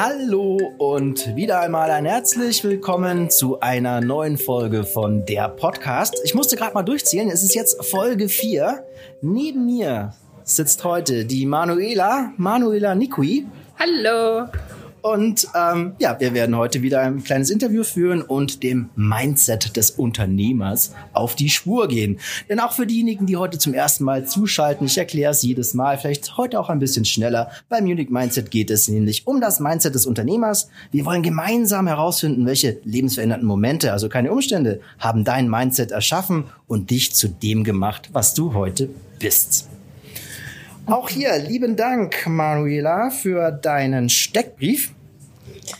Hallo und wieder einmal ein herzlich willkommen zu einer neuen Folge von der Podcast. Ich musste gerade mal durchzählen, es ist jetzt Folge 4. Neben mir sitzt heute die Manuela, Manuela Nikui. Hallo. Und ähm, ja, wir werden heute wieder ein kleines Interview führen und dem Mindset des Unternehmers auf die Spur gehen. Denn auch für diejenigen, die heute zum ersten Mal zuschalten, ich erkläre es jedes Mal, vielleicht heute auch ein bisschen schneller. Beim Munich Mindset geht es nämlich um das Mindset des Unternehmers. Wir wollen gemeinsam herausfinden, welche lebensverändernden Momente, also keine Umstände, haben dein Mindset erschaffen und dich zu dem gemacht, was du heute bist. Auch hier lieben Dank, Manuela, für deinen Steckbrief.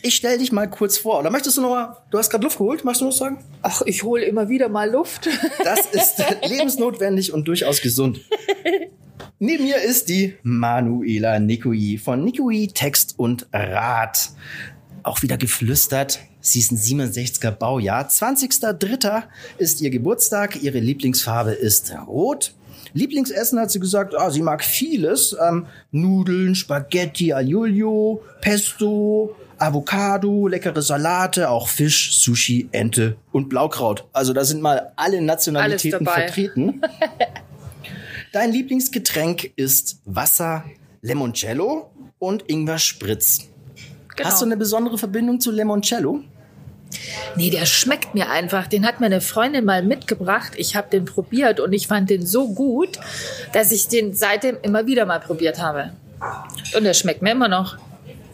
Ich stelle dich mal kurz vor. Oder möchtest du noch mal, du hast gerade Luft geholt, möchtest du noch sagen? Ach, ich hole immer wieder mal Luft. Das ist lebensnotwendig und durchaus gesund. Neben mir ist die Manuela Nikui von Nikui Text und Rat. Auch wieder geflüstert. Sie ist ein 67er Baujahr. 20.03. ist ihr Geburtstag. Ihre Lieblingsfarbe ist rot. Lieblingsessen hat sie gesagt, ah, sie mag vieles. Ähm, Nudeln, Spaghetti, Aglio, Pesto, Avocado, leckere Salate, auch Fisch, Sushi, Ente und Blaukraut. Also da sind mal alle Nationalitäten vertreten. Dein Lieblingsgetränk ist Wasser, Limoncello und Ingwer Spritz. Genau. Hast du eine besondere Verbindung zu Limoncello? Nee, der schmeckt mir einfach. Den hat mir eine Freundin mal mitgebracht. Ich habe den probiert und ich fand den so gut, dass ich den seitdem immer wieder mal probiert habe. Und der schmeckt mir immer noch.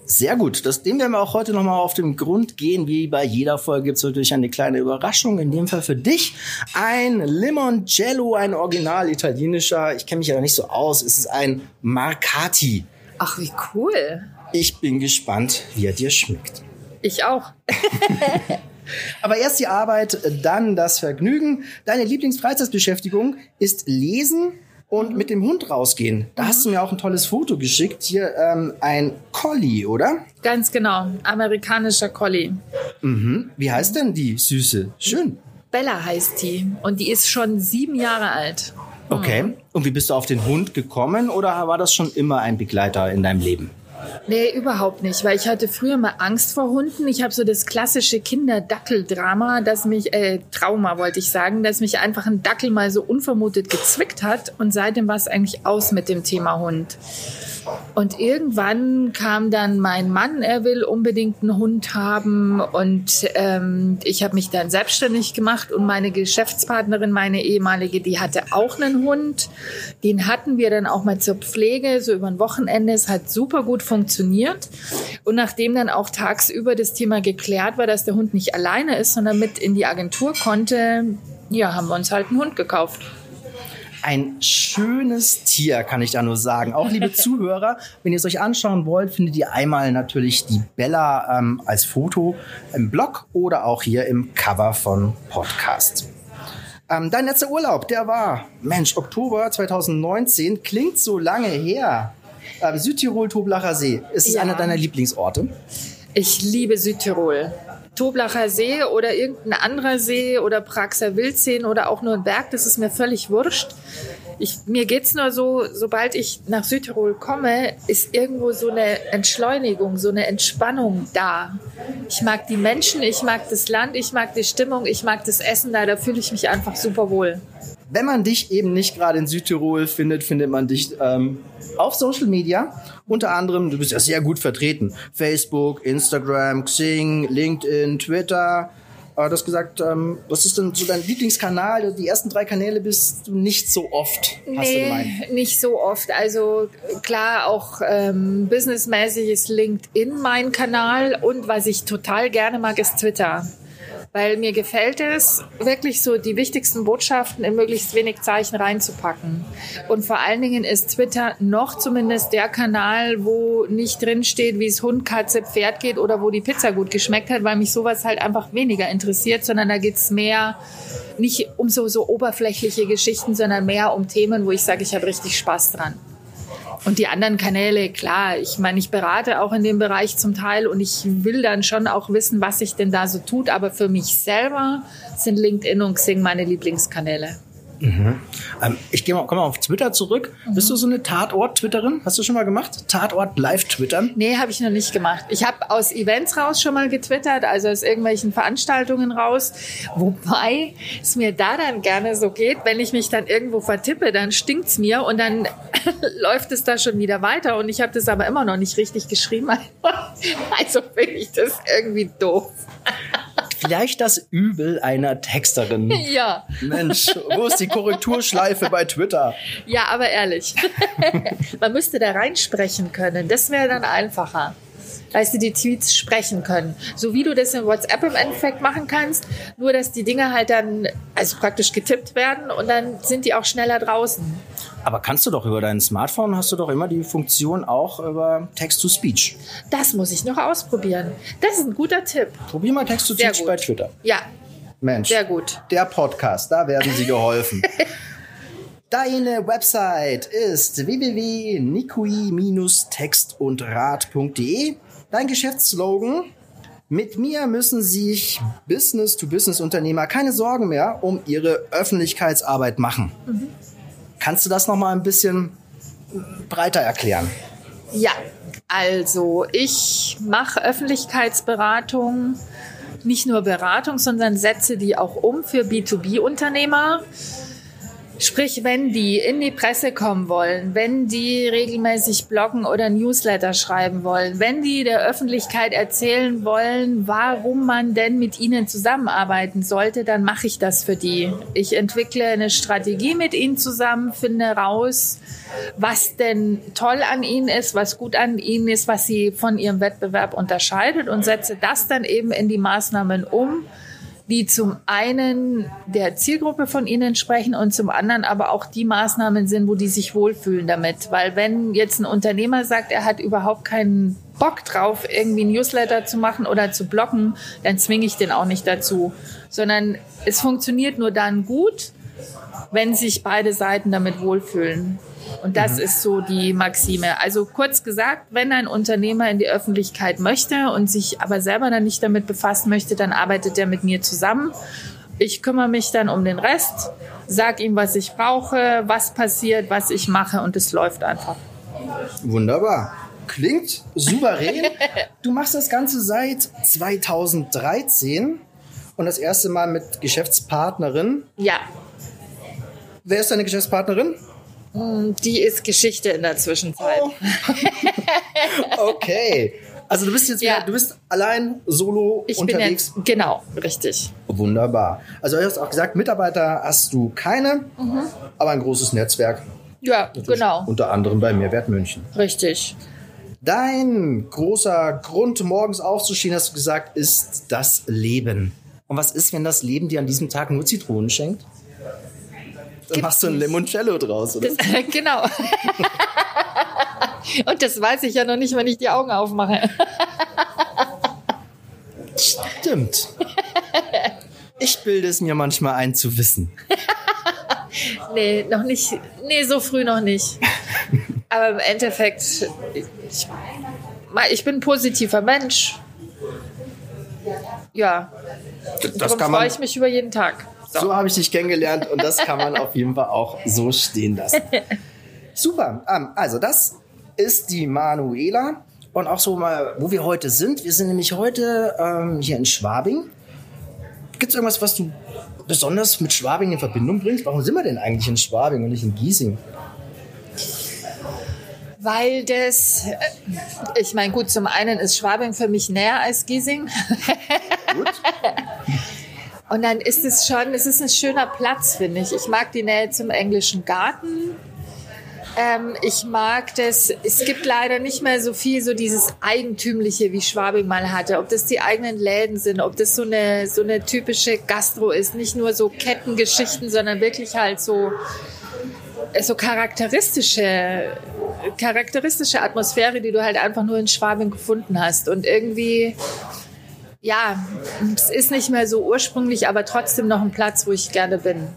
Sehr gut. Das, dem werden wir auch heute nochmal auf den Grund gehen. Wie bei jeder Folge gibt es natürlich eine kleine Überraschung. In dem Fall für dich ein Limoncello, ein original italienischer. Ich kenne mich ja nicht so aus. Es ist ein Marcati. Ach, wie cool. Ich bin gespannt, wie er dir schmeckt. Ich auch. Aber erst die Arbeit, dann das Vergnügen. Deine Lieblingsfreizeitbeschäftigung ist Lesen und mhm. mit dem Hund rausgehen. Da mhm. hast du mir auch ein tolles Foto geschickt. Hier ähm, ein Collie, oder? Ganz genau, amerikanischer Collie. Mhm. Wie heißt denn die Süße? Schön. Bella heißt die und die ist schon sieben Jahre alt. Okay. Mhm. Und wie bist du auf den Hund gekommen oder war das schon immer ein Begleiter in deinem Leben? Nee, überhaupt nicht, weil ich hatte früher mal Angst vor Hunden. Ich habe so das klassische Kinderdackeldrama, mich, äh, Trauma wollte ich sagen, dass mich einfach ein Dackel mal so unvermutet gezwickt hat und seitdem war es eigentlich aus mit dem Thema Hund. Und irgendwann kam dann mein Mann, er will unbedingt einen Hund haben. Und ähm, ich habe mich dann selbstständig gemacht und meine Geschäftspartnerin, meine ehemalige, die hatte auch einen Hund. Den hatten wir dann auch mal zur Pflege, so über ein Wochenende. Es hat super gut funktioniert. Und nachdem dann auch tagsüber das Thema geklärt war, dass der Hund nicht alleine ist, sondern mit in die Agentur konnte, ja, haben wir uns halt einen Hund gekauft ein schönes Tier, kann ich da nur sagen. Auch liebe Zuhörer, wenn ihr es euch anschauen wollt, findet ihr einmal natürlich die Bella ähm, als Foto im Blog oder auch hier im Cover von Podcast. Ähm, dein letzter Urlaub, der war, Mensch, Oktober 2019, klingt so lange her. Ähm, Südtirol, Toblacher See. Ist es ja. einer deiner Lieblingsorte? Ich liebe Südtirol. Toblacher See oder irgendein anderer See oder Praxer Wildseen oder auch nur ein Berg, das ist mir völlig wurscht. Ich, mir geht's nur so, sobald ich nach Südtirol komme, ist irgendwo so eine Entschleunigung, so eine Entspannung da. Ich mag die Menschen, ich mag das Land, ich mag die Stimmung, ich mag das Essen da, da fühle ich mich einfach super wohl. Wenn man dich eben nicht gerade in Südtirol findet, findet man dich ähm, auf Social Media. Unter anderem, du bist ja sehr gut vertreten. Facebook, Instagram, Xing, LinkedIn, Twitter. Äh, du hast gesagt, ähm, was ist denn so dein Lieblingskanal? Die ersten drei Kanäle bist du nicht so oft, hast nee, du gemeint. nicht so oft. Also klar, auch ähm, businessmäßig ist LinkedIn mein Kanal und was ich total gerne mag, ist Twitter weil mir gefällt es, wirklich so die wichtigsten Botschaften in möglichst wenig Zeichen reinzupacken. Und vor allen Dingen ist Twitter noch zumindest der Kanal, wo nicht drin steht, wie es Hund, Katze, Pferd geht oder wo die Pizza gut geschmeckt hat, weil mich sowas halt einfach weniger interessiert, sondern da geht's mehr nicht um so, so oberflächliche Geschichten, sondern mehr um Themen, wo ich sage, ich habe richtig Spaß dran. Und die anderen Kanäle, klar, ich meine, ich berate auch in dem Bereich zum Teil und ich will dann schon auch wissen, was sich denn da so tut. Aber für mich selber sind LinkedIn und Xing meine Lieblingskanäle. Mhm. Ähm, ich gehe mal, mal auf Twitter zurück. Mhm. Bist du so eine Tatort-Twitterin? Hast du schon mal gemacht? Tatort live twittern? Nee, habe ich noch nicht gemacht. Ich habe aus Events raus schon mal getwittert, also aus irgendwelchen Veranstaltungen raus. Wobei es mir da dann gerne so geht, wenn ich mich dann irgendwo vertippe, dann stinkt's mir und dann läuft es da schon wieder weiter und ich habe das aber immer noch nicht richtig geschrieben. Also finde ich das irgendwie doof. Vielleicht das Übel einer Texterin. Ja. Mensch, wo ist die Korrekturschleife bei Twitter? Ja, aber ehrlich. Man müsste da reinsprechen können. Das wäre dann einfacher dass sie die Tweets sprechen können. So wie du das in WhatsApp im Endeffekt machen kannst, nur dass die Dinge halt dann also praktisch getippt werden und dann sind die auch schneller draußen. Aber kannst du doch über dein Smartphone, hast du doch immer die Funktion auch über Text-to-Speech. Das muss ich noch ausprobieren. Das ist ein guter Tipp. Probier mal Text-to-Speech bei Twitter. Ja. Mensch. Sehr gut. Der Podcast, da werden sie geholfen. Deine Website ist www.nikui-textundrat.de. Dein Geschäftsslogan? Mit mir müssen sich Business-to-Business-Unternehmer keine Sorgen mehr um ihre Öffentlichkeitsarbeit machen. Mhm. Kannst du das noch mal ein bisschen breiter erklären? Ja, also ich mache Öffentlichkeitsberatung, nicht nur Beratung, sondern setze die auch um für B2B-Unternehmer. Sprich, wenn die in die Presse kommen wollen, wenn die regelmäßig bloggen oder Newsletter schreiben wollen, wenn die der Öffentlichkeit erzählen wollen, warum man denn mit ihnen zusammenarbeiten sollte, dann mache ich das für die. Ich entwickle eine Strategie mit ihnen zusammen, finde raus, was denn toll an ihnen ist, was gut an ihnen ist, was sie von ihrem Wettbewerb unterscheidet und setze das dann eben in die Maßnahmen um die zum einen der Zielgruppe von ihnen sprechen und zum anderen aber auch die Maßnahmen sind, wo die sich wohlfühlen damit. Weil wenn jetzt ein Unternehmer sagt, er hat überhaupt keinen Bock drauf, irgendwie Newsletter zu machen oder zu blocken, dann zwinge ich den auch nicht dazu. Sondern es funktioniert nur dann gut, wenn sich beide Seiten damit wohlfühlen. Und das mhm. ist so die Maxime. Also kurz gesagt, wenn ein Unternehmer in die Öffentlichkeit möchte und sich aber selber dann nicht damit befassen möchte, dann arbeitet er mit mir zusammen. Ich kümmere mich dann um den Rest, sag ihm, was ich brauche, was passiert, was ich mache und es läuft einfach. Wunderbar. Klingt souverän. Du machst das Ganze seit 2013 und das erste Mal mit Geschäftspartnerin. Ja. Wer ist deine Geschäftspartnerin? Hm, die ist Geschichte in der Zwischenzeit. Oh. okay. Also du bist jetzt ja. wieder, du bist allein solo ich unterwegs. Bin jetzt, genau, richtig. Wunderbar. Also du hast auch gesagt, Mitarbeiter hast du keine, mhm. aber ein großes Netzwerk. Ja, genau. Unter anderem bei Mehrwert München. Richtig. Dein großer Grund, morgens aufzustehen, hast du gesagt, ist das Leben. Und was ist, wenn das Leben dir an diesem Tag nur Zitronen schenkt? Dann machst du ein Limoncello draus, oder? Das, genau. Und das weiß ich ja noch nicht, wenn ich die Augen aufmache. Stimmt. Ich bilde es mir manchmal ein zu wissen. nee, noch nicht. Nee, so früh noch nicht. Aber im Endeffekt, ich, ich bin ein positiver Mensch. Ja. Das Darum freue ich mich über jeden Tag. So, so habe ich dich kennengelernt und das kann man auf jeden Fall auch so stehen lassen. Super. Ähm, also das ist die Manuela und auch so mal, wo wir heute sind. Wir sind nämlich heute ähm, hier in Schwabing. Gibt es irgendwas, was du besonders mit Schwabing in Verbindung bringst? Warum sind wir denn eigentlich in Schwabing und nicht in Giesing? Weil das, äh, ich meine, gut, zum einen ist Schwabing für mich näher als Giesing. Gut. Und dann ist es schon, es ist ein schöner Platz, finde ich. Ich mag die Nähe zum englischen Garten. Ähm, ich mag das, es gibt leider nicht mehr so viel, so dieses Eigentümliche, wie Schwabing mal hatte. Ob das die eigenen Läden sind, ob das so eine, so eine typische Gastro ist. Nicht nur so Kettengeschichten, sondern wirklich halt so, so charakteristische, charakteristische Atmosphäre, die du halt einfach nur in Schwabing gefunden hast. Und irgendwie, ja, es ist nicht mehr so ursprünglich, aber trotzdem noch ein Platz, wo ich gerne bin.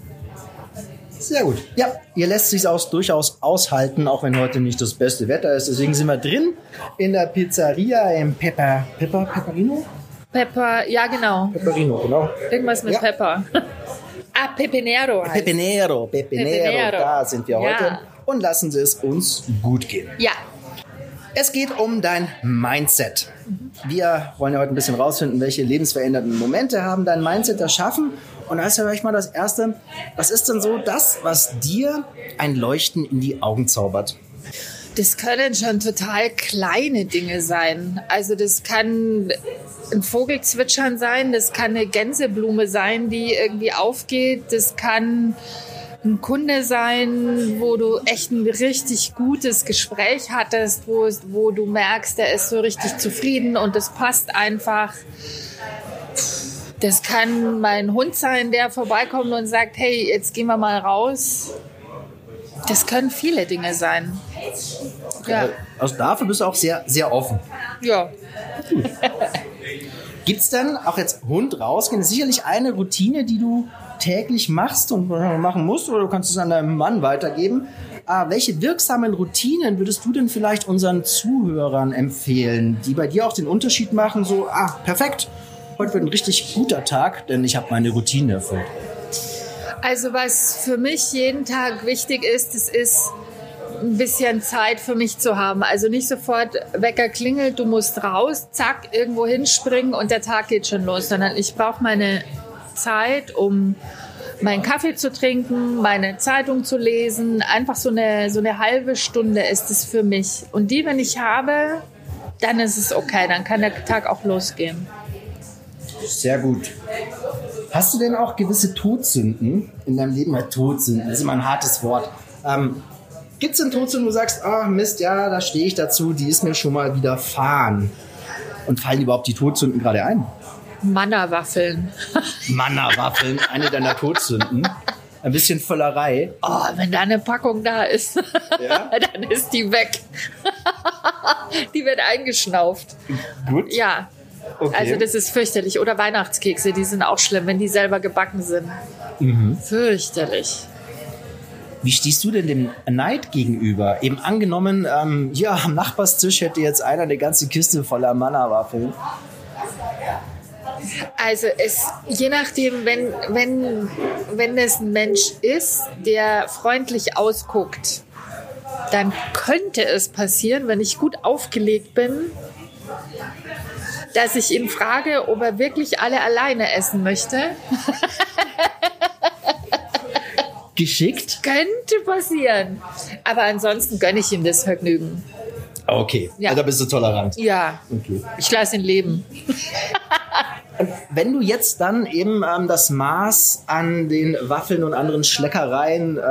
Sehr gut. Ja, hier lässt sich auch durchaus aushalten, auch wenn heute nicht das beste Wetter ist. Deswegen sind wir drin in der Pizzeria im Pepper, Pepper, Pepperino? Pepper, ja genau. Pepperino, genau. Irgendwas mit ja. Pepper. Ah, Pepinero heißt. Pepinero, Pepinero, Pepinero. da sind wir Ja. heute. Und lassen Sie es uns gut gehen. Ja, Es geht um dein Mindset. Wir wollen ja heute ein bisschen rausfinden, welche lebensverändernden Momente haben dein Mindset erschaffen. Und da ist ja gleich mal das Erste. Was ist denn so das, was dir ein Leuchten in die Augen zaubert? Das können schon total kleine Dinge sein. Also das kann ein Vogelzwitschern sein, das kann eine Gänseblume sein, die irgendwie aufgeht, das kann ein Kunde sein, wo du echt ein richtig gutes Gespräch hattest, wo, es- wo du merkst, der ist so richtig zufrieden und das passt einfach. Das kann mein Hund sein, der vorbeikommt und sagt, hey, jetzt gehen wir mal raus. Das können viele Dinge sein. Ja, Also dafür bist du auch sehr, sehr offen. ja. Gibt's dann auch jetzt Hund rausgehen? Das ist sicherlich eine Routine, die du täglich machst und machen musst, oder du kannst es an deinem Mann weitergeben. Aber welche wirksamen Routinen würdest du denn vielleicht unseren Zuhörern empfehlen, die bei dir auch den Unterschied machen? So, ah, perfekt, heute wird ein richtig guter Tag, denn ich habe meine Routine erfüllt. Also was für mich jeden Tag wichtig ist, es ist ein bisschen Zeit für mich zu haben. Also nicht sofort Wecker klingelt, du musst raus, zack, irgendwo hinspringen und der Tag geht schon los, sondern ich brauche meine Zeit, um meinen Kaffee zu trinken, meine Zeitung zu lesen. Einfach so eine, so eine halbe Stunde ist es für mich. Und die, wenn ich habe, dann ist es okay, dann kann der Tag auch losgehen. Sehr gut. Hast du denn auch gewisse Todsünden in deinem Leben? Ja, Todsünden, das ist immer ein hartes Wort. Ähm, Gibt es denn Todsünden, wo du sagst, ah Mist, ja, da stehe ich dazu, die ist mir schon mal widerfahren? Und fallen überhaupt die Todsünden gerade ein? Mannerwaffeln. Mannerwaffeln, eine deiner Todsünden. Ein bisschen Völlerei. Oh, wenn da eine Packung da ist, Ja? dann ist die weg. die wird eingeschnauft. Gut. Ja. Okay. Also das ist fürchterlich. Oder Weihnachtskekse, die sind auch schlimm, wenn die selber gebacken sind. Mhm. Fürchterlich. Wie stehst du denn dem Neid gegenüber? Eben angenommen, ähm, ja, am Nachbarstisch hätte jetzt einer eine ganze Kiste voller Mannerwaffeln. Also es, je nachdem, wenn, wenn, wenn es ein Mensch ist, der freundlich ausguckt, dann könnte es passieren, wenn ich gut aufgelegt bin, dass ich ihn frage, ob er wirklich alle alleine essen möchte. Geschickt? Könnte passieren. Aber ansonsten gönne ich ihm das Vergnügen. Okay, Ja. da bist du tolerant. Ja, Okay. ich lasse ihn leben. Wenn du jetzt dann eben ähm, das Maß an den Waffeln und anderen Schleckereien äh,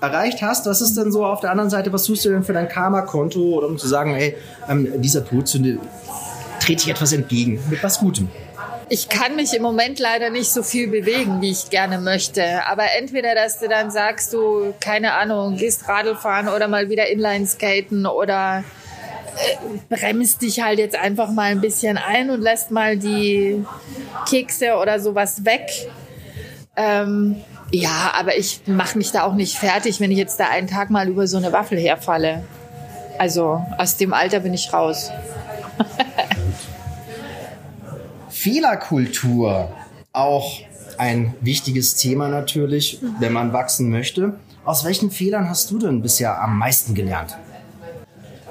erreicht hast, was ist denn so auf der anderen Seite, was tust du denn für dein Karma-Konto um zu sagen, hey, ähm, dieser Todsünde trete ich etwas entgegen, mit was Gutem? Ich kann mich im Moment leider nicht so viel bewegen, wie ich gerne möchte. Aber entweder, dass du dann sagst, du, keine Ahnung, gehst Radl fahren oder mal wieder Inline-Skaten oder bremst dich halt jetzt einfach mal ein bisschen ein und lässt mal die Kekse oder sowas weg. Ähm, ja, aber ich mache mich da auch nicht fertig, wenn ich jetzt da einen Tag mal über so eine Waffel herfalle. Also aus dem Alter bin ich raus. Fehlerkultur, auch ein wichtiges Thema natürlich, wenn man wachsen möchte. Aus welchen Fehlern hast du denn bisher am meisten gelernt?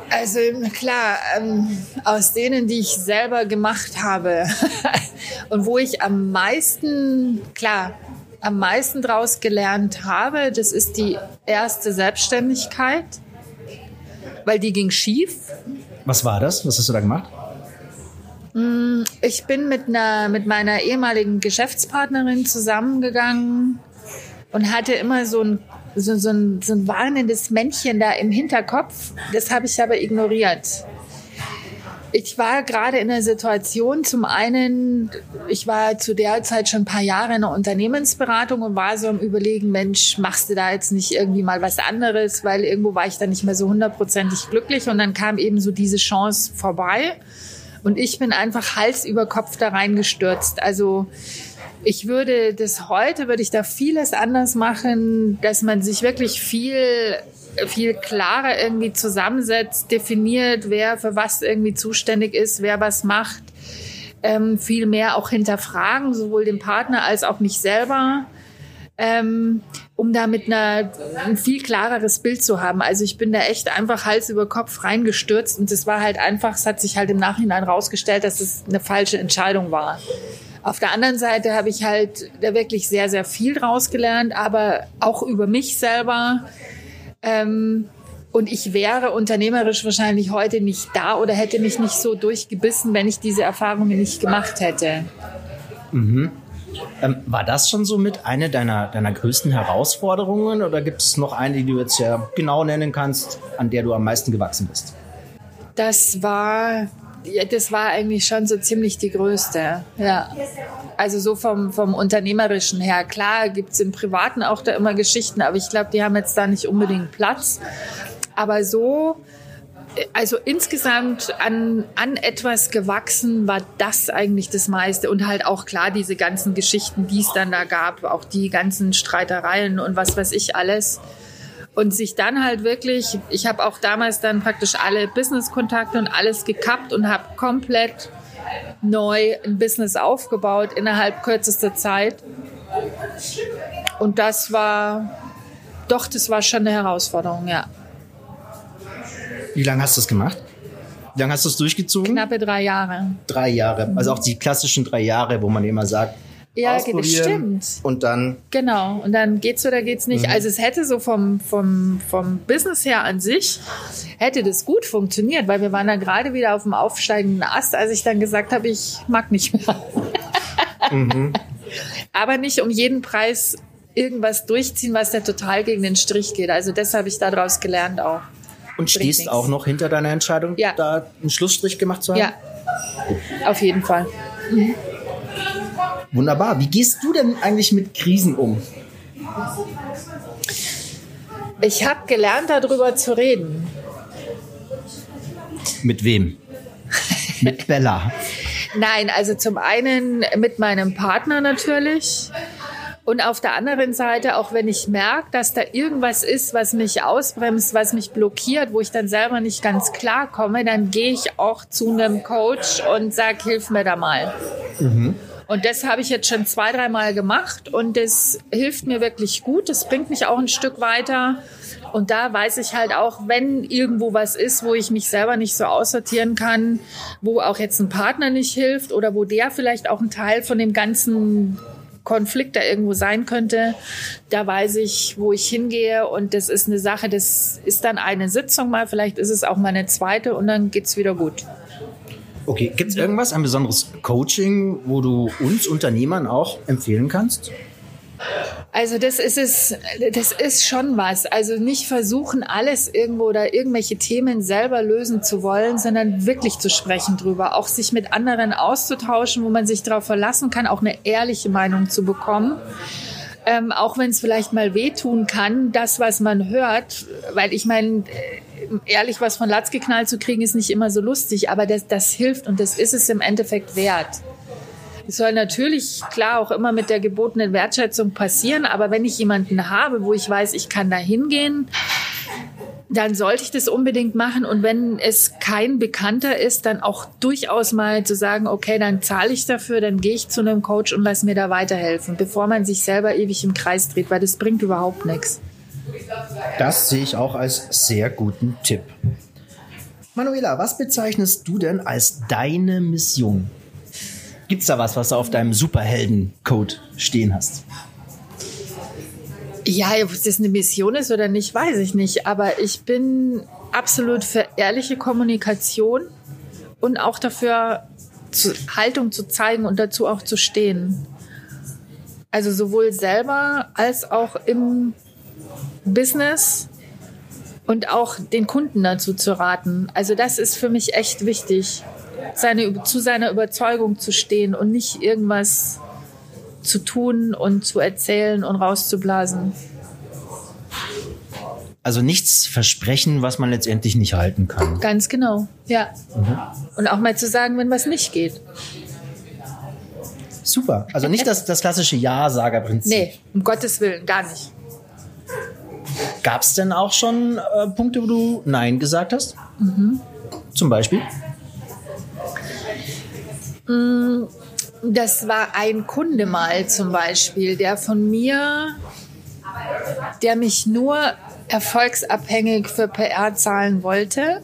Also klar, ähm, aus denen, die ich selber gemacht habe und wo ich am meisten, klar, am meisten draus gelernt habe, das ist die erste Selbstständigkeit, weil die ging schief. Was war das? Was hast du da gemacht? Ich bin mit, einer, mit meiner ehemaligen Geschäftspartnerin zusammengegangen und hatte immer so ein, so, so, ein, so ein warnendes Männchen da im Hinterkopf. Das habe ich aber ignoriert. Ich war gerade in der Situation, zum einen, ich war zu der Zeit schon ein paar Jahre in der Unternehmensberatung und war so am Überlegen, Mensch, machst du da jetzt nicht irgendwie mal was anderes, weil irgendwo war ich da nicht mehr so hundertprozentig glücklich und dann kam eben so diese Chance vorbei. Und ich bin einfach Hals über Kopf da reingestürzt. Also ich würde das heute, würde ich da vieles anders machen, dass man sich wirklich viel, viel klarer irgendwie zusammensetzt, definiert, wer für was irgendwie zuständig ist, wer was macht. Ähm, viel mehr auch hinterfragen, sowohl den Partner als auch mich selber. ähm, um damit eine, ein viel klareres Bild zu haben. Also ich bin da echt einfach Hals über Kopf reingestürzt und es war halt einfach, es hat sich halt im Nachhinein rausgestellt, dass es eine falsche Entscheidung war. Auf der anderen Seite habe ich halt da wirklich sehr, sehr viel rausgelernt, aber auch über mich selber. Ähm, und ich wäre unternehmerisch wahrscheinlich heute nicht da oder hätte mich nicht so durchgebissen, wenn ich diese Erfahrungen nicht gemacht hätte. Mhm. Ähm, war das schon so mit eine deiner, deiner größten Herausforderungen oder gibt es noch eine, die du jetzt ja genau nennen kannst, an der du am meisten gewachsen bist? Das war ja, das war eigentlich schon so ziemlich die größte. Ja. Also so vom, vom Unternehmerischen her. Klar gibt es im Privaten auch da immer Geschichten, aber ich glaube, die haben jetzt da nicht unbedingt Platz. Aber so, also insgesamt an, an etwas gewachsen war das eigentlich das meiste. Und halt auch klar diese ganzen Geschichten, die es dann da gab, auch die ganzen Streitereien und was weiß ich alles und sich dann halt wirklich, ich habe auch damals dann praktisch alle Business-Kontakte und alles gekappt und habe komplett neu ein Business aufgebaut innerhalb kürzester Zeit. Und das war, doch, das war schon eine Herausforderung, ja. Wie lange hast du das gemacht? Wie lange hast du es durchgezogen? Knappe drei Jahre. Drei Jahre. Also auch die klassischen drei Jahre, wo man immer sagt, ja, das stimmt. Und dann. Genau. Und dann geht's oder geht's nicht. Mhm. Also es hätte so vom, vom, vom Business her an sich, hätte das gut funktioniert, weil wir waren da gerade wieder auf dem aufsteigenden Ast, als ich dann gesagt habe, ich mag nicht mehr. mhm. Aber nicht um jeden Preis irgendwas durchziehen, was da total gegen den Strich geht. Also das habe ich daraus gelernt auch. Und stehst auch noch hinter deiner Entscheidung, ja. da einen Schlussstrich gemacht zu haben? Ja, auf jeden Fall. Mhm. Wunderbar. Wie gehst du denn eigentlich mit Krisen um? Ich habe gelernt, darüber zu reden. Mit wem? mit Bella. Nein, also zum einen mit meinem Partner natürlich. Und auf der anderen Seite, auch wenn ich merke, dass da irgendwas ist, was mich ausbremst, was mich blockiert, wo ich dann selber nicht ganz klar komme, dann gehe ich auch zu einem Coach und sage, hilf mir da mal. Mhm. Und das habe ich jetzt schon zwei, dreimal gemacht und das hilft mir wirklich gut. Das bringt mich auch ein Stück weiter. Und da weiß ich halt auch, wenn irgendwo was ist, wo ich mich selber nicht so aussortieren kann, wo auch jetzt ein Partner nicht hilft oder wo der vielleicht auch ein Teil von dem ganzen Konflikt da irgendwo sein könnte, da weiß ich, wo ich hingehe und das ist eine Sache, das ist dann eine Sitzung mal, vielleicht ist es auch mal eine zweite und dann geht's wieder gut. Okay, gibt es irgendwas, ein besonderes Coaching, wo du uns Unternehmern auch empfehlen kannst? Also das ist es, das ist schon was. Also nicht versuchen, alles irgendwo oder irgendwelche Themen selber lösen zu wollen, sondern wirklich zu sprechen drüber. Auch sich mit anderen auszutauschen, wo man sich darauf verlassen kann, auch eine ehrliche Meinung zu bekommen. Ähm, auch wenn es vielleicht mal wehtun kann, das, was man hört, weil ich meine, ehrlich was von Latz geknallt zu kriegen, ist nicht immer so lustig, aber das, das hilft und das ist es im Endeffekt wert. Es soll natürlich klar auch immer mit der gebotenen Wertschätzung passieren, aber wenn ich jemanden habe, wo ich weiß, ich kann da hingehen, dann sollte ich das unbedingt machen. Und wenn es kein Bekannter ist, dann auch durchaus mal zu sagen, okay, dann zahle ich dafür, dann gehe ich zu einem Coach und lass mir da weiterhelfen, bevor man sich selber ewig im Kreis dreht, weil das bringt überhaupt nichts. Das sehe ich auch als sehr guten Tipp. Manuela, was bezeichnest du denn als deine Mission? Gibt es da was, was du auf deinem Superhelden-Code stehen hast? Ja, ob das eine Mission ist oder nicht, weiß ich nicht. Aber ich bin absolut für ehrliche Kommunikation und auch dafür, Haltung zu zeigen und dazu auch zu stehen. Also sowohl selber als auch im Business und auch den Kunden dazu zu raten. Also das ist für mich echt wichtig, seine, zu seiner Überzeugung zu stehen und nicht irgendwas zu tun und zu erzählen und rauszublasen. Also nichts versprechen, was man letztendlich nicht halten kann. Ganz genau, ja. Mhm. Und auch mal zu sagen, wenn was nicht geht. Super. Also nicht das, das klassische Ja-Sager-Prinzip. Nee, um Gottes Willen, gar nicht. Gab es denn auch schon äh, Punkte, wo du Nein gesagt hast? Mhm. Zum Beispiel? Mm, Das war ein Kunde mal zum Beispiel, der von mir, der mich nur erfolgsabhängig für PR zahlen wollte.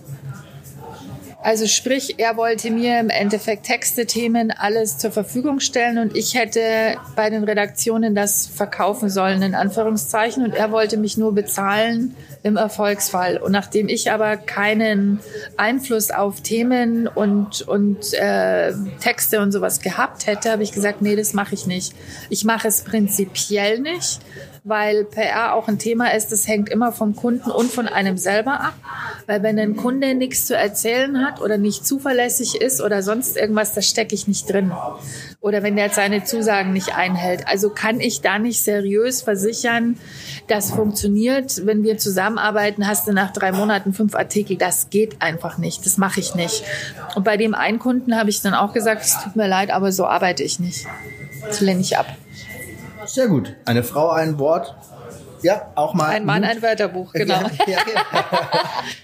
Also sprich, er wollte mir im Endeffekt Texte, Themen, alles zur Verfügung stellen und ich hätte bei den Redaktionen das verkaufen sollen, in Anführungszeichen. Und er wollte mich nur bezahlen im Erfolgsfall. Und nachdem ich aber keinen Einfluss auf Themen und, und äh, Texte und sowas gehabt hätte, habe ich gesagt, nee, das mache ich nicht. Ich mache es prinzipiell nicht weil PR auch ein Thema ist, das hängt immer vom Kunden und von einem selber ab. Weil wenn ein Kunde nichts zu erzählen hat oder nicht zuverlässig ist oder sonst irgendwas, da stecke ich nicht drin. Oder wenn der seine Zusagen nicht einhält. Also kann ich da nicht seriös versichern, das funktioniert. Wenn wir zusammenarbeiten, hast du nach drei Monaten fünf Artikel. Das geht einfach nicht. Das mache ich nicht. Und bei dem einen Kunden habe ich dann auch gesagt, es tut mir leid, aber so arbeite ich nicht. Das lehne ich ab. Sehr gut. Eine Frau, ein Wort. Ja, auch mal. Ein Mann, ein Wörterbuch, genau. Ja, ja, ja.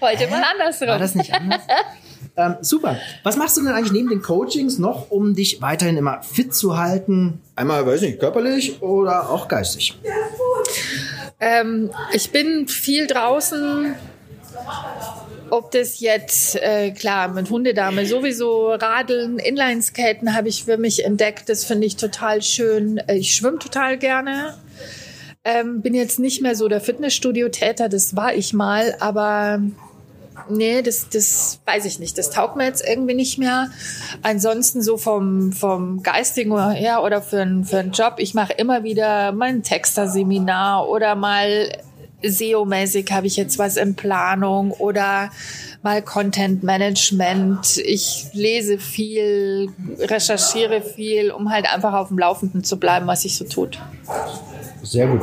Heute mal andersrum. War das nicht anders? ähm, super. Was machst du denn eigentlich neben den Coachings noch, um dich weiterhin immer fit zu halten? Einmal, weiß nicht, körperlich oder auch geistig? Ähm, ich bin viel draußen, ob das jetzt, äh, klar, mit Hundedame sowieso, Radeln, Inlineskaten habe ich für mich entdeckt. Das finde ich total schön. Äh, ich schwimme total gerne. Ähm, bin jetzt nicht mehr so der Fitnessstudio-Täter, das war ich mal, aber nee, das, das weiß ich nicht. Das taugt mir jetzt irgendwie nicht mehr. Ansonsten so vom, vom Geistigen her oder für, für einen Job, ich mache immer wieder mein Texter-Seminar oder mal SEO-mäßig habe ich jetzt was in Planung oder mal Content Management. Ich lese viel, recherchiere viel, um halt einfach auf dem Laufenden zu bleiben, was sich so tut. Sehr gut.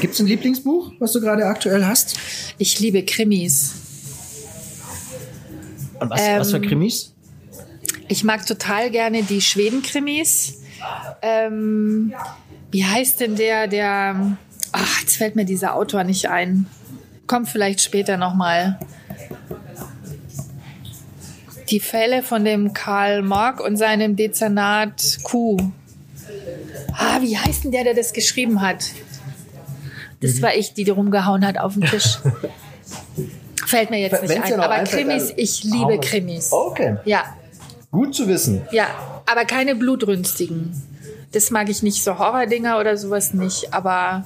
Gibt es ein Lieblingsbuch, was du gerade aktuell hast? Ich liebe Krimis. Und was, ähm, was für ähm, Krimis? Ich mag total gerne die Schweden-Krimis. Ähm, wie heißt denn der, der Ach, jetzt fällt mir dieser Autor nicht ein. Kommt vielleicht später nochmal. Die Fälle von dem Karl Mark und seinem Dezernat Q. Ah, wie heißt denn der, der das geschrieben hat? Das mhm. war ich, die, die rumgehauen hat auf den Tisch. Fällt mir jetzt nicht Wenn's ein. Aber Krimis, ich liebe Krimis. Okay. Ja. Gut zu wissen. Ja, aber keine blutrünstigen. Das mag ich nicht, so Horrordinger oder sowas nicht, aber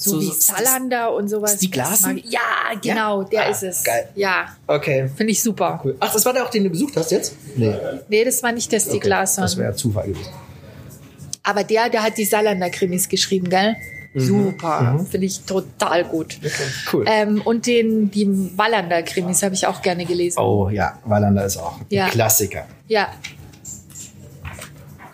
so, so wie Salander und sowas. die Glasen? Ja, genau, ja? der ah, ist es. Geil. Ja. Okay. Finde ich super. Cool. Ach, das war der auch, den du besucht hast jetzt? Nee. Nee, das war nicht der Stieg okay. Das wäre Zufall gewesen. Aber der, der hat die Salander-Krimis geschrieben, gell? Mhm. Super, mhm. finde ich total gut. Okay, cool. Ähm, und den, die Wallander-Krimis habe ich auch gerne gelesen. Oh ja, Wallander ist auch ja. ein Klassiker. Ja.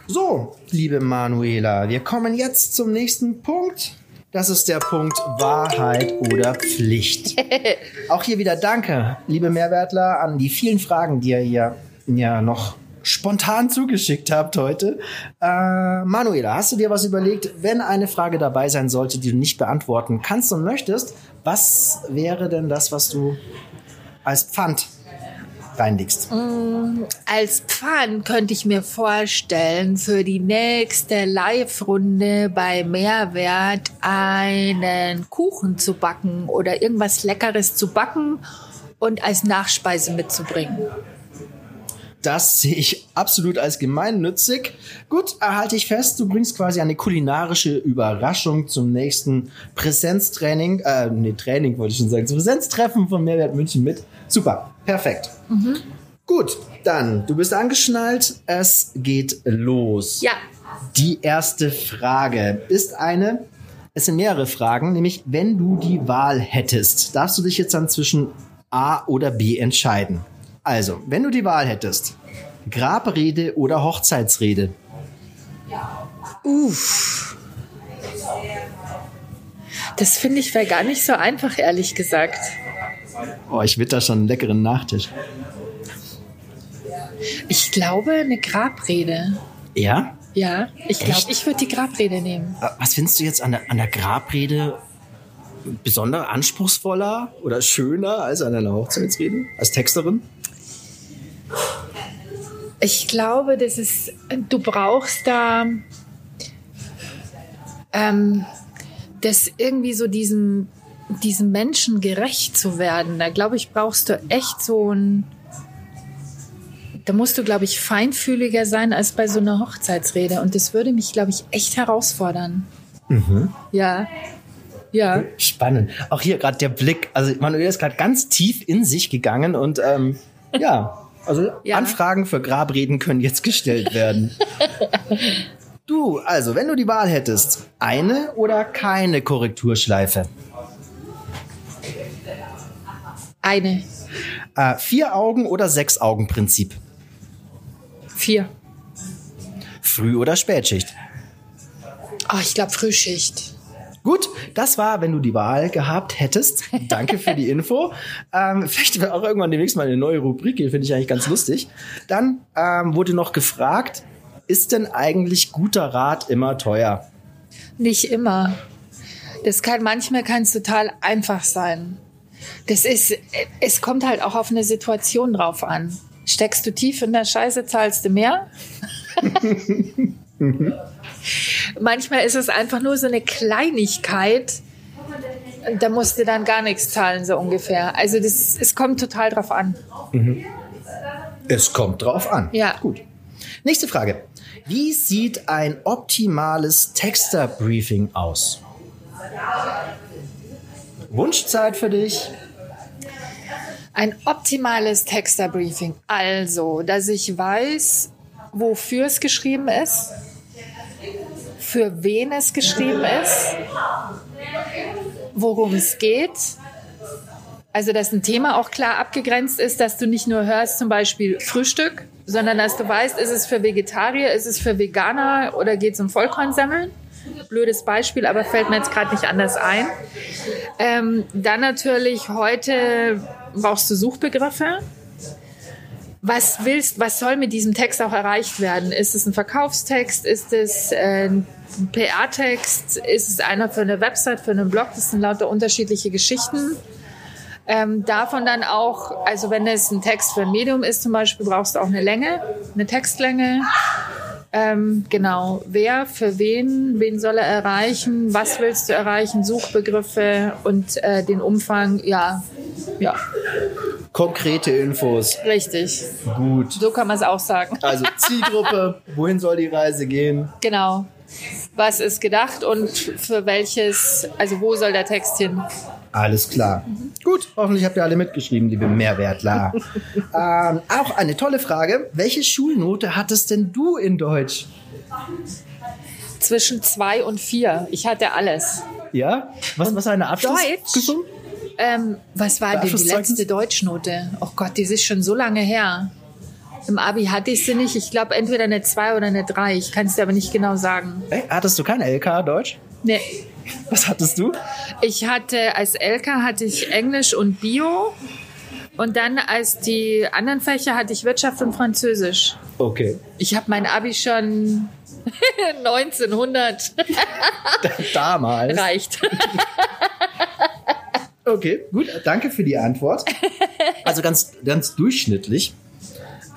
So, liebe Manuela, wir kommen jetzt zum nächsten Punkt. Das ist der Punkt Wahrheit oder Pflicht. Auch hier wieder Danke, liebe Mehrwertler, an die vielen Fragen, die ihr hier ja noch spontan zugeschickt habt heute. Äh, Manuela, hast du dir was überlegt, wenn eine Frage dabei sein sollte, die du nicht beantworten kannst und möchtest? Was wäre denn das, was du als Pfand reinlegst? Mm, als Pfand könnte ich mir vorstellen, für die nächste Live-Runde bei Mehrwert einen Kuchen zu backen oder irgendwas Leckeres zu backen und als Nachspeise mitzubringen. Das sehe ich absolut als gemeinnützig. Gut, erhalte ich fest, du bringst quasi eine kulinarische Überraschung zum nächsten Präsenztraining, äh, nee, Training wollte ich schon sagen, zum Präsenztreffen von Mehrwert München mit. Super, perfekt. Mhm. Gut, dann, du bist angeschnallt, es geht los. Ja. Die erste Frage ist eine, es sind mehrere Fragen, nämlich wenn du die Wahl hättest, darfst du dich jetzt dann zwischen A oder B entscheiden. Also, wenn du die Wahl hättest, Grabrede oder Hochzeitsrede? Uff. Das finde ich wäre gar nicht so einfach, ehrlich gesagt. Oh, ich witter schon einen leckeren Nachtisch. Ich glaube, eine Grabrede. Ja? Ja, ich glaube, ich würde die Grabrede nehmen. Was findest du jetzt an der, an der Grabrede besonders anspruchsvoller oder schöner als an einer Hochzeitsrede als Texterin? Ich glaube, das ist, du brauchst da ähm, das irgendwie so diesem, diesem Menschen gerecht zu werden. Da glaube ich, brauchst du echt so ein, da musst du, glaube ich, feinfühliger sein als bei so einer Hochzeitsrede. Und das würde mich, glaube ich, echt herausfordern. Ja. Ja. Spannend. Auch hier gerade der Blick. Also Manuel ist gerade ganz tief in sich gegangen und ähm, ja, also Ja. Anfragen für Grabreden können jetzt gestellt werden. du, also wenn du die Wahl hättest, eine oder keine Korrekturschleife? Eine. Äh, vier Augen oder sechs Augen Prinzip? Vier. Früh- oder Spätschicht? Oh, ich glaube Frühschicht. Gut, das war, wenn du die Wahl gehabt hättest. Danke für die Info. Ähm, vielleicht wäre auch irgendwann demnächst mal eine neue Rubrik, die finde ich eigentlich ganz lustig. Dann ähm, wurde noch gefragt, ist denn eigentlich guter Rat immer teuer? Nicht immer. Das kann manchmal kann es total einfach sein. Das ist, es kommt halt auch auf eine Situation drauf an. Steckst du tief in der Scheiße, zahlst du mehr. Manchmal ist es einfach nur so eine Kleinigkeit. Da musst du dann gar nichts zahlen, so ungefähr. Also das, es kommt total drauf an. Es kommt drauf an. Ja. Gut. Nächste Frage. Wie sieht ein optimales Texter-Briefing aus? Wunschzeit für dich? Ein optimales Texterbriefing. Also, dass ich weiß, wofür es geschrieben ist, für wen es geschrieben ist, worum es geht. Also, dass ein Thema auch klar abgegrenzt ist, dass du nicht nur hörst, zum Beispiel Frühstück, sondern dass du weißt, ist es für Vegetarier, ist es für Veganer oder geht es um Vollkornsemmeln? Blödes Beispiel, aber fällt mir jetzt gerade nicht anders ein. Ähm, dann natürlich heute brauchst du Suchbegriffe. Was willst, was soll mit diesem Text auch erreicht werden? Ist es ein Verkaufstext? Ist es äh, ein PR-Text? Ist es einer für eine Website, für einen Blog? Das sind lauter unterschiedliche Geschichten. Ähm, davon dann auch, also wenn es ein Text für ein Medium ist zum Beispiel, brauchst du auch eine Länge, eine Textlänge. Ähm, genau, wer, für wen, wen soll er erreichen, was willst du erreichen, Suchbegriffe und äh, den Umfang, ja, ja, Konkrete Infos. richtig. Gut. So kann man es auch sagen. Also Zielgruppe, wohin soll die Reise gehen? Genau. Was ist gedacht und für welches, also wo soll der Text hin? Alles klar. Gut, hoffentlich habt ihr alle mitgeschrieben, liebe Mehrwertler. ähm, auch eine tolle Frage. Welche Schulnote hattest denn du in Deutsch? Zwischen zwei und vier. Ich hatte alles. Ja? Was, was war eine Abschlussprüfung? Ähm, was war denn die letzte Deutschnote? Oh Gott, das ist schon so lange her. Im Abi hatte ich sie nicht. Ich glaube entweder eine 2 oder eine 3. Ich kann es dir aber nicht genau sagen. Ey, hattest du kein LK Deutsch? Nee. Was hattest du? Ich hatte als LK hatte ich Englisch und Bio. Und dann als die anderen Fächer hatte ich Wirtschaft und Französisch. Okay. Ich habe mein Abi schon 1900 Damals. reicht. Okay, gut. Danke für die Antwort. Also ganz, ganz durchschnittlich.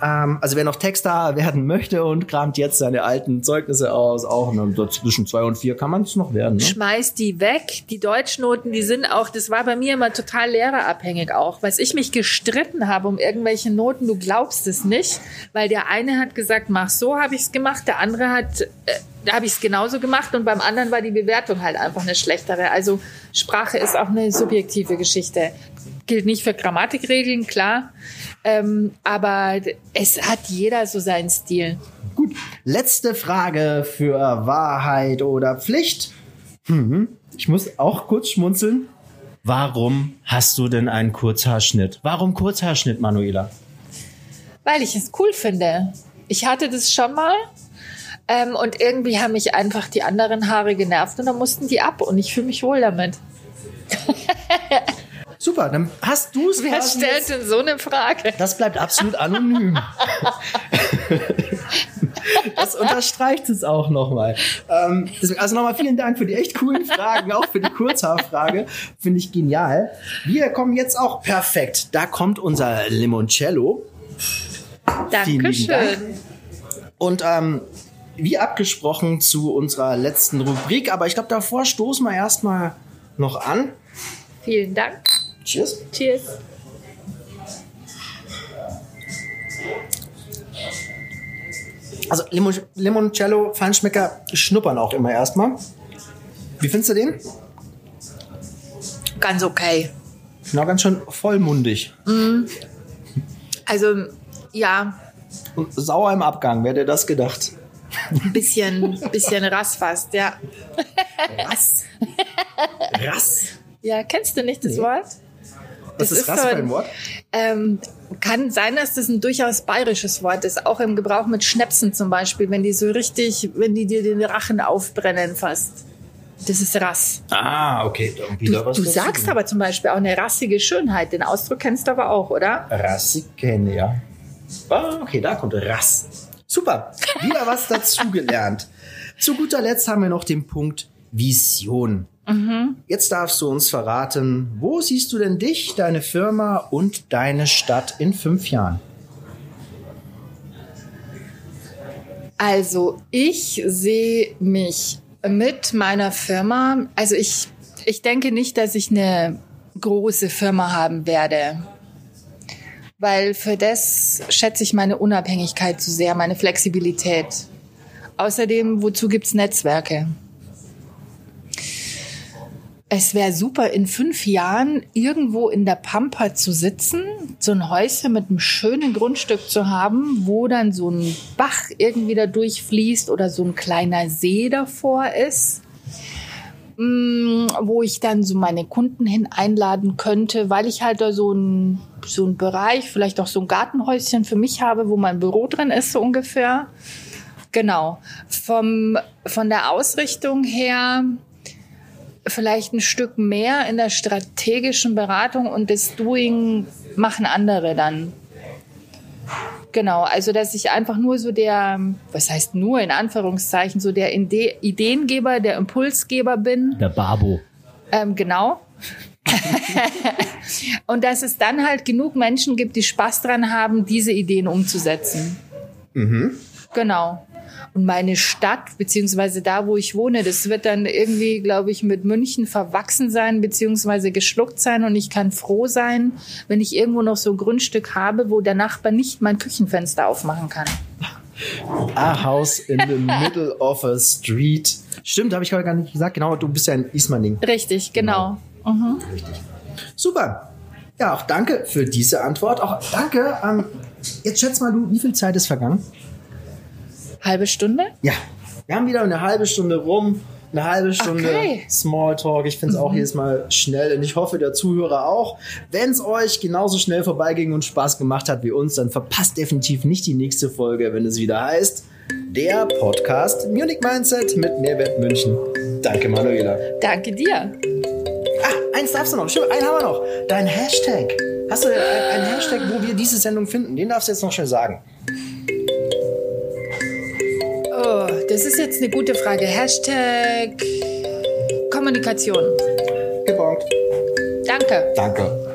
Ähm, also wer noch Texter werden möchte und kramt jetzt seine alten Zeugnisse aus, auch ne, zwischen zwei und vier kann man es noch werden. Ne? Schmeiß die weg. Die Deutschnoten, die sind auch, das war bei mir immer total lehrerabhängig auch. Was ich mich gestritten habe um irgendwelche Noten, du glaubst es nicht, weil der eine hat gesagt, mach so, habe ich es gemacht, der andere hat, äh, da habe ich es genauso gemacht und beim anderen war die Bewertung halt einfach eine schlechtere. Also Sprache ist auch eine subjektive Geschichte. Gilt nicht für Grammatikregeln, klar. Ähm, aber es hat jeder so seinen Stil. Gut. Letzte Frage für Wahrheit oder Pflicht. Mhm. Ich muss auch kurz schmunzeln. Warum hast du denn einen Kurzhaarschnitt? Warum Kurzhaarschnitt, Manuela? Weil ich es cool finde. Ich hatte das schon mal. Ähm, und irgendwie haben mich einfach die anderen Haare genervt und dann mussten die ab und ich fühle mich wohl damit. Super, dann hast du es. Wer stellt denn so eine Frage? Das bleibt absolut anonym. Das unterstreicht es auch nochmal. Ähm, also nochmal vielen Dank für die echt coolen Fragen, auch für die Kurzhaarfrage. Finde ich genial. Wir kommen jetzt auch perfekt. Da kommt unser Limoncello. Lieben Dank. Dankeschön. Und ähm, wie abgesprochen zu unserer letzten Rubrik, aber ich glaube, davor stoßen wir erstmal noch an. Vielen Dank. Cheers. Cheers. Also Limon Limoncello, Feinschmecker schnuppern auch immer erstmal. Wie findest du den? Ganz okay. Na, ganz schön vollmundig. Also, ja, Und sauer im Abgang, wer hätte das gedacht? ein bisschen, bisschen Rass fast, ja. Rass. Rass. Ja, kennst du nicht das Nee. Wort? Was Das ist ist Rass so ein Wort? Ähm, kann sein, dass das ein durchaus bayerisches Wort ist, auch im Gebrauch mit Schnäpsen zum Beispiel, wenn die so richtig, wenn die dir den Rachen aufbrennen fast. Das ist Rass. Ah, okay. Du, du sagst aber zum Beispiel auch eine rassige Schönheit. Den Ausdruck kennst du aber auch, oder? Rassig kenne, ja. Ah, okay, da kommt Rass. Super. Wieder was dazugelernt. Zu guter Letzt haben wir noch den Punkt Vision. Jetzt darfst du uns verraten, wo siehst du denn dich, deine Firma und deine Stadt in fünf Jahren? Also ich sehe mich mit meiner Firma, also ich, ich denke nicht, dass ich eine große Firma haben werde, weil für das schätze ich meine Unabhängigkeit zu sehr, meine Flexibilität. Außerdem, wozu gibt's Netzwerke? Es wäre super, in fünf Jahren irgendwo in der Pampa zu sitzen, so ein Häuschen mit einem schönen Grundstück zu haben, wo dann so ein Bach irgendwie da durchfließt oder so ein kleiner See davor ist, Mm, wo ich dann so meine Kunden hin einladen könnte, weil ich halt da so ein so ein Bereich, vielleicht auch so ein Gartenhäuschen für mich habe, wo mein Büro drin ist, so ungefähr. Genau. Vom, von der Ausrichtung her vielleicht ein Stück mehr in der strategischen Beratung und das Doing machen andere dann. Genau, also dass ich einfach nur so der, was heißt nur in Anführungszeichen, so der Ide Ideengeber, der Impulsgeber bin. Der Babo. Ähm, genau. und dass es dann halt genug Menschen gibt, die Spaß dran haben, diese Ideen umzusetzen. Genau. Und meine Stadt, beziehungsweise da, wo ich wohne, das wird dann irgendwie, glaube ich, mit München verwachsen sein, beziehungsweise geschluckt sein. Und ich kann froh sein, wenn ich irgendwo noch so ein Grundstück habe, wo der Nachbar nicht mein Küchenfenster aufmachen kann. A house in the middle of a street. Stimmt, habe ich gar nicht gesagt. Genau, du bist ja in Ismaning. Richtig, genau. Super. Ja, auch danke für diese Antwort. Auch danke. Ähm, jetzt schätz mal du, wie viel Zeit ist vergangen? Halbe Stunde? Ja, wir haben wieder eine halbe Stunde rum. Eine halbe Stunde Okay. Smalltalk. Ich finde es auch jedes Mal schnell und ich hoffe, der Zuhörer auch. Wenn es euch genauso schnell vorbeiging und Spaß gemacht hat wie uns, dann verpasst definitiv nicht die nächste Folge, wenn es wieder heißt, der Podcast Munich Mindset mit Mehrwert München. Danke, Manuela. Danke dir. Ah, eins darfst du noch. Stimmt, einen haben wir noch. Dein Hashtag. Hast du ein- einen Hashtag, wo wir diese Sendung finden? Den darfst du jetzt noch schnell sagen. Oh, das ist jetzt eine gute Frage. Hashtag Kommunikation. Gebongt. Danke. Danke.